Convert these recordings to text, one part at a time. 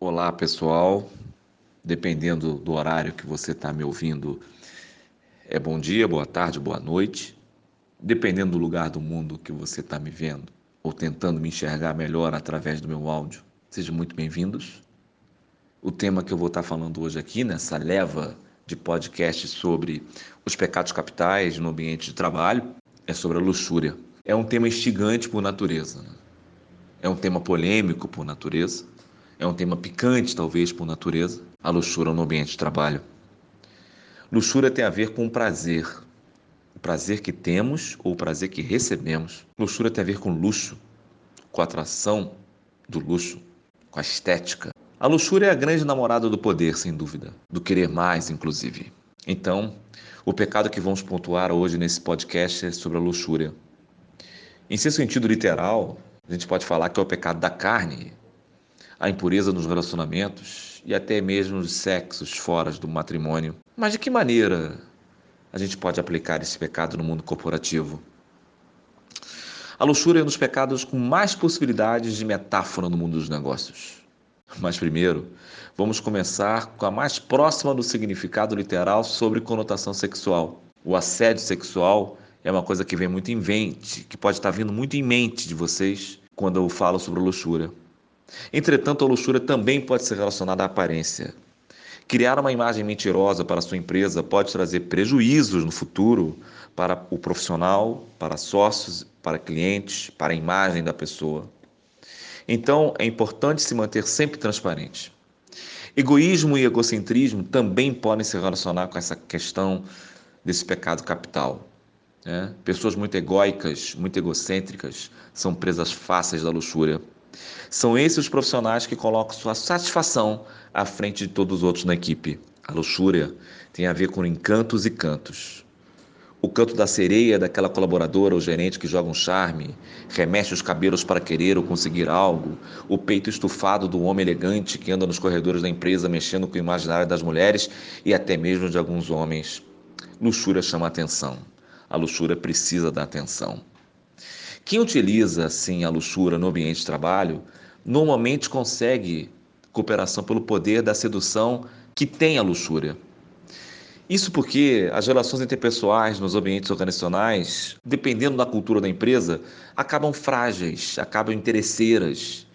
Olá, pessoal. Dependendo do horário que você está me ouvindo, é bom dia, boa tarde, boa noite. Dependendo do lugar do mundo que você está me vendo ou tentando me enxergar melhor através do meu áudio, sejam muito bem-vindos. O tema que eu vou estar tá falando hoje aqui, nessa leva de podcast sobre os pecados capitais no ambiente de trabalho, é sobre a luxúria. É um tema instigante por natureza. Né? É um tema polêmico por natureza é um tema picante, talvez, por natureza, a luxúria no ambiente de trabalho. Luxúria tem a ver com o prazer. O prazer que temos ou o prazer que recebemos. Luxúria tem a ver com luxo, com a atração do luxo, com a estética. A luxúria é a grande namorada do poder, sem dúvida, do querer mais, inclusive. Então, o pecado que vamos pontuar hoje nesse podcast é sobre a luxúria. Em seu sentido literal, a gente pode falar que é o pecado da carne, a impureza nos relacionamentos e até mesmo nos sexos fora do matrimônio. Mas de que maneira a gente pode aplicar esse pecado no mundo corporativo? A luxúria é um dos pecados com mais possibilidades de metáfora no mundo dos negócios. Mas primeiro, vamos começar com a mais próxima do significado literal sobre conotação sexual. O assédio sexual é uma coisa que vem muito em mente, que pode estar vindo muito em mente de vocês quando eu falo sobre luxúria. Entretanto, a luxúria também pode ser relacionada à aparência. Criar uma imagem mentirosa para sua empresa pode trazer prejuízos no futuro para o profissional, para sócios, para clientes, para a imagem da pessoa. Então, é importante se manter sempre transparente. Egoísmo e egocentrismo também podem se relacionar com essa questão desse pecado capital. Né? Pessoas muito egóicas, muito egocêntricas, são presas fáceis da luxúria. São esses os profissionais que colocam sua satisfação à frente de todos os outros na equipe. A luxúria tem a ver com encantos e cantos. O canto da sereia daquela colaboradora ou gerente que joga um charme, remexe os cabelos para querer ou conseguir algo, o peito estufado do homem elegante que anda nos corredores da empresa mexendo com o imaginário das mulheres e até mesmo de alguns homens. Luxúria chama atenção. A luxúria precisa da atenção. Quem utiliza assim a luxúria no ambiente de trabalho normalmente consegue cooperação pelo poder da sedução que tem a luxúria. Isso porque as relações interpessoais nos ambientes organizacionais, dependendo da cultura da empresa, acabam frágeis, acabam interesseiras.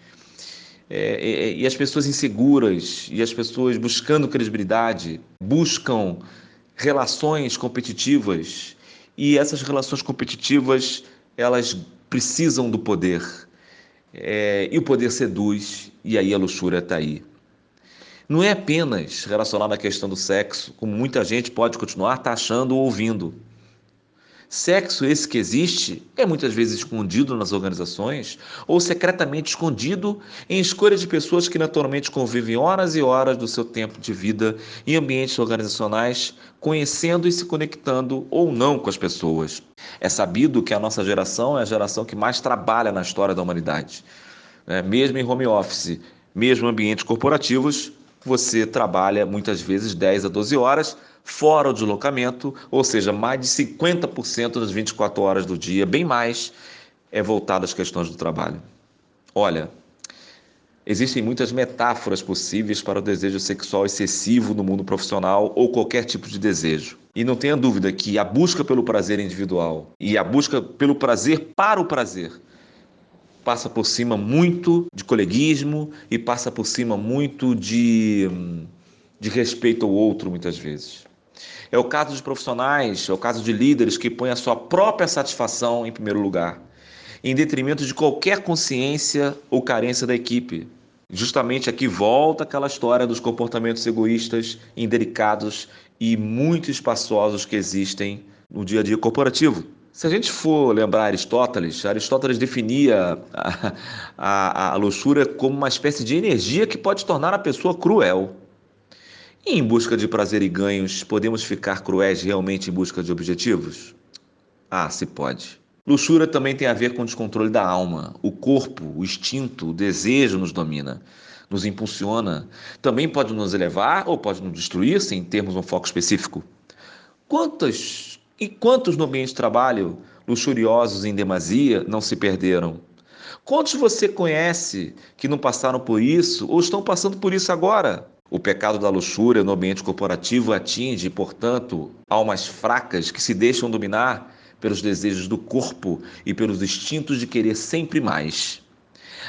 É, é, e as pessoas inseguras e as pessoas buscando credibilidade buscam relações competitivas e essas relações competitivas elas precisam do poder. É, e o poder seduz, e aí a luxúria está aí. Não é apenas relacionado à questão do sexo, como muita gente pode continuar taxando ou ouvindo. Sexo, esse que existe, é muitas vezes escondido nas organizações ou secretamente escondido em escolha de pessoas que naturalmente convivem horas e horas do seu tempo de vida em ambientes organizacionais, conhecendo e se conectando ou não com as pessoas. É sabido que a nossa geração é a geração que mais trabalha na história da humanidade. É, mesmo em home office, mesmo em ambientes corporativos, você trabalha muitas vezes 10 a 12 horas fora o deslocamento, ou seja, mais de 50% das 24 horas do dia, bem mais, é voltado às questões do trabalho. Olha, existem muitas metáforas possíveis para o desejo sexual excessivo no mundo profissional ou qualquer tipo de desejo. E não tenha dúvida que a busca pelo prazer individual e a busca pelo prazer para o prazer passa por cima muito de coleguismo e passa por cima muito de, de respeito ao outro, muitas vezes. É o caso de profissionais, é o caso de líderes que põem a sua própria satisfação em primeiro lugar, em detrimento de qualquer consciência ou carência da equipe. Justamente aqui volta aquela história dos comportamentos egoístas, indelicados e muito espaçosos que existem no dia a dia corporativo. Se a gente for lembrar Aristóteles, Aristóteles definia a, a, a luxúria como uma espécie de energia que pode tornar a pessoa cruel. E em busca de prazer e ganhos, podemos ficar cruéis realmente em busca de objetivos? Ah, se pode. Luxúria também tem a ver com o descontrole da alma. O corpo, o instinto, o desejo nos domina, nos impulsiona. Também pode nos elevar ou pode nos destruir, sem termos um foco específico. Quantas e quantos no ambiente de trabalho, luxuriosos em demasia, não se perderam? Quantos você conhece que não passaram por isso ou estão passando por isso agora? O pecado da luxúria no ambiente corporativo atinge, portanto, almas fracas que se deixam dominar pelos desejos do corpo e pelos instintos de querer sempre mais.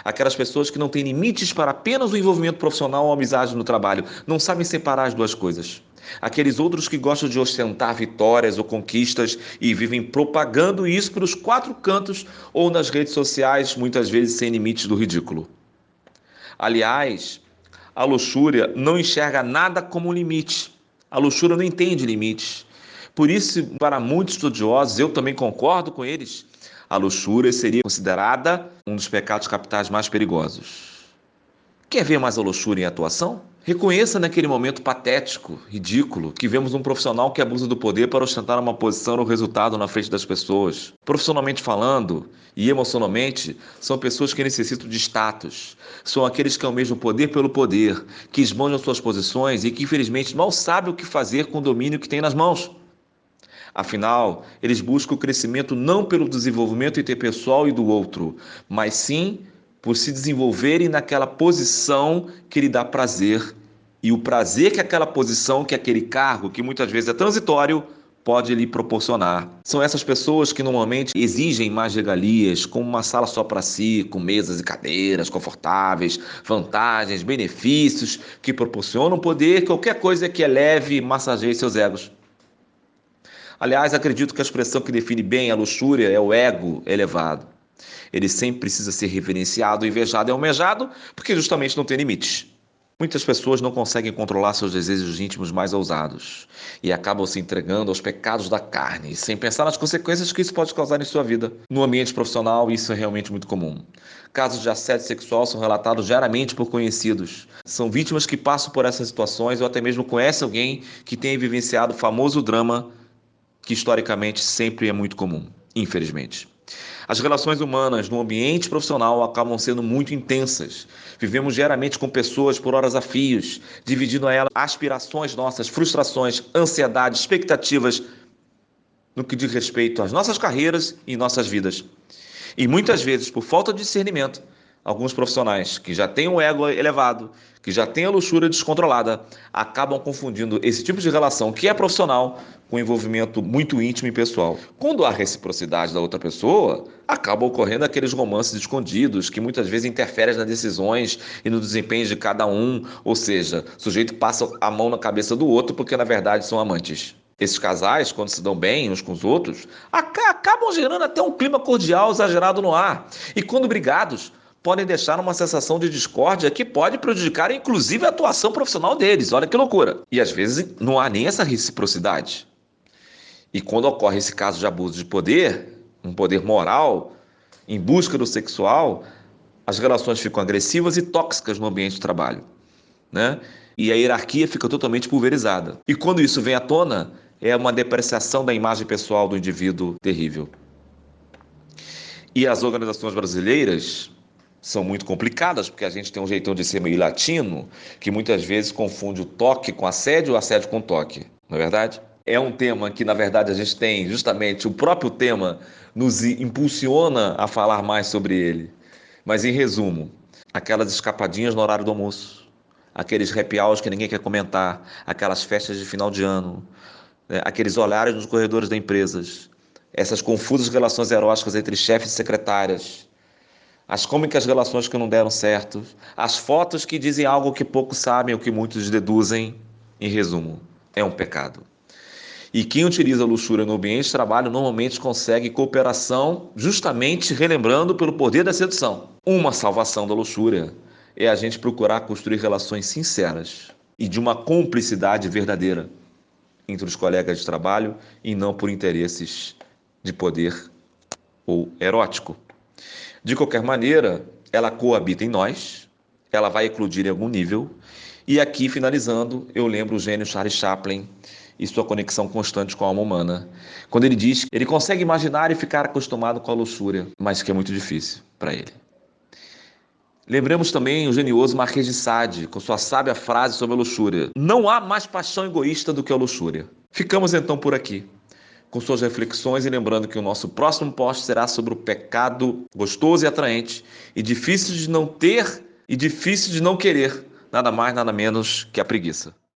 Aquelas pessoas que não têm limites para apenas o envolvimento profissional ou amizade no trabalho, não sabem separar as duas coisas. Aqueles outros que gostam de ostentar vitórias ou conquistas e vivem propagando isso pelos quatro cantos ou nas redes sociais, muitas vezes sem limites do ridículo. Aliás, a luxúria não enxerga nada como limite. A luxúria não entende limites. Por isso, para muitos estudiosos, eu também concordo com eles, a luxúria seria considerada um dos pecados capitais mais perigosos. Quer ver mais a luxúria em atuação? Reconheça naquele momento patético, ridículo, que vemos um profissional que abusa do poder para ostentar uma posição ou resultado na frente das pessoas. Profissionalmente falando e emocionalmente, são pessoas que necessitam de status. São aqueles que almejam poder pelo poder, que esbanjam suas posições e que infelizmente mal sabem o que fazer com o domínio que têm nas mãos. Afinal, eles buscam o crescimento não pelo desenvolvimento interpessoal e do outro, mas sim por se desenvolverem naquela posição que lhe dá prazer. E o prazer que aquela posição, que aquele cargo, que muitas vezes é transitório, pode lhe proporcionar. São essas pessoas que normalmente exigem mais regalias, como uma sala só para si, com mesas e cadeiras confortáveis, vantagens, benefícios que proporcionam poder, qualquer coisa que eleve e massageie seus egos. Aliás, acredito que a expressão que define bem a luxúria é o ego elevado. Ele sempre precisa ser reverenciado, invejado e almejado, porque justamente não tem limites. Muitas pessoas não conseguem controlar seus desejos íntimos mais ousados e acabam se entregando aos pecados da carne, sem pensar nas consequências que isso pode causar em sua vida. No ambiente profissional, isso é realmente muito comum. Casos de assédio sexual são relatados diariamente por conhecidos. São vítimas que passam por essas situações ou até mesmo conhecem alguém que tenha vivenciado o famoso drama que historicamente sempre é muito comum, infelizmente. As relações humanas no ambiente profissional acabam sendo muito intensas. Vivemos diariamente com pessoas por horas a fios, dividindo a elas aspirações nossas, frustrações, ansiedades, expectativas no que diz respeito às nossas carreiras e nossas vidas. E muitas vezes, por falta de discernimento, alguns profissionais que já têm o ego elevado, que já têm a luxúria descontrolada, acabam confundindo esse tipo de relação que é profissional com envolvimento muito íntimo e pessoal. Quando há reciprocidade da outra pessoa, acabam ocorrendo aqueles romances escondidos que muitas vezes interferem nas decisões e no desempenho de cada um, ou seja, o sujeito passa a mão na cabeça do outro porque na verdade são amantes. Esses casais, quando se dão bem uns com os outros, acabam gerando até um clima cordial exagerado no ar. E quando brigados, podem deixar uma sensação de discórdia que pode prejudicar inclusive a atuação profissional deles. Olha que loucura. E às vezes não há nem essa reciprocidade. E quando ocorre esse caso de abuso de poder, um poder moral, em busca do sexual, as relações ficam agressivas e tóxicas no ambiente de trabalho. Né? E a hierarquia fica totalmente pulverizada. E quando isso vem à tona, é uma depreciação da imagem pessoal do indivíduo terrível. E as organizações brasileiras são muito complicadas, porque a gente tem um jeitão de ser meio latino, que muitas vezes confunde o toque com assédio ou assédio com toque, não é verdade? É um tema que, na verdade, a gente tem justamente o próprio tema nos impulsiona a falar mais sobre ele. Mas, em resumo, aquelas escapadinhas no horário do almoço, aqueles happy hours que ninguém quer comentar, aquelas festas de final de ano, né? aqueles olhares nos corredores das empresas, essas confusas relações eróticas entre chefes e secretárias, as cômicas relações que não deram certo, as fotos que dizem algo que poucos sabem ou que muitos deduzem, em resumo, é um pecado. E quem utiliza luxúria no ambiente de trabalho normalmente consegue cooperação, justamente relembrando pelo poder da sedução. Uma salvação da luxúria é a gente procurar construir relações sinceras e de uma cumplicidade verdadeira entre os colegas de trabalho e não por interesses de poder ou erótico. De qualquer maneira, ela coabita em nós, ela vai eclodir em algum nível. E aqui, finalizando, eu lembro o gênio Charles Chaplin e sua conexão constante com a alma humana. Quando ele diz que ele consegue imaginar e ficar acostumado com a luxúria, mas que é muito difícil para ele. Lembremos também o genioso Marquês de Sade, com sua sábia frase sobre a luxúria: Não há mais paixão egoísta do que a luxúria. Ficamos então por aqui com suas reflexões e lembrando que o nosso próximo post será sobre o pecado gostoso e atraente e difícil de não ter e difícil de não querer, nada mais, nada menos que a preguiça.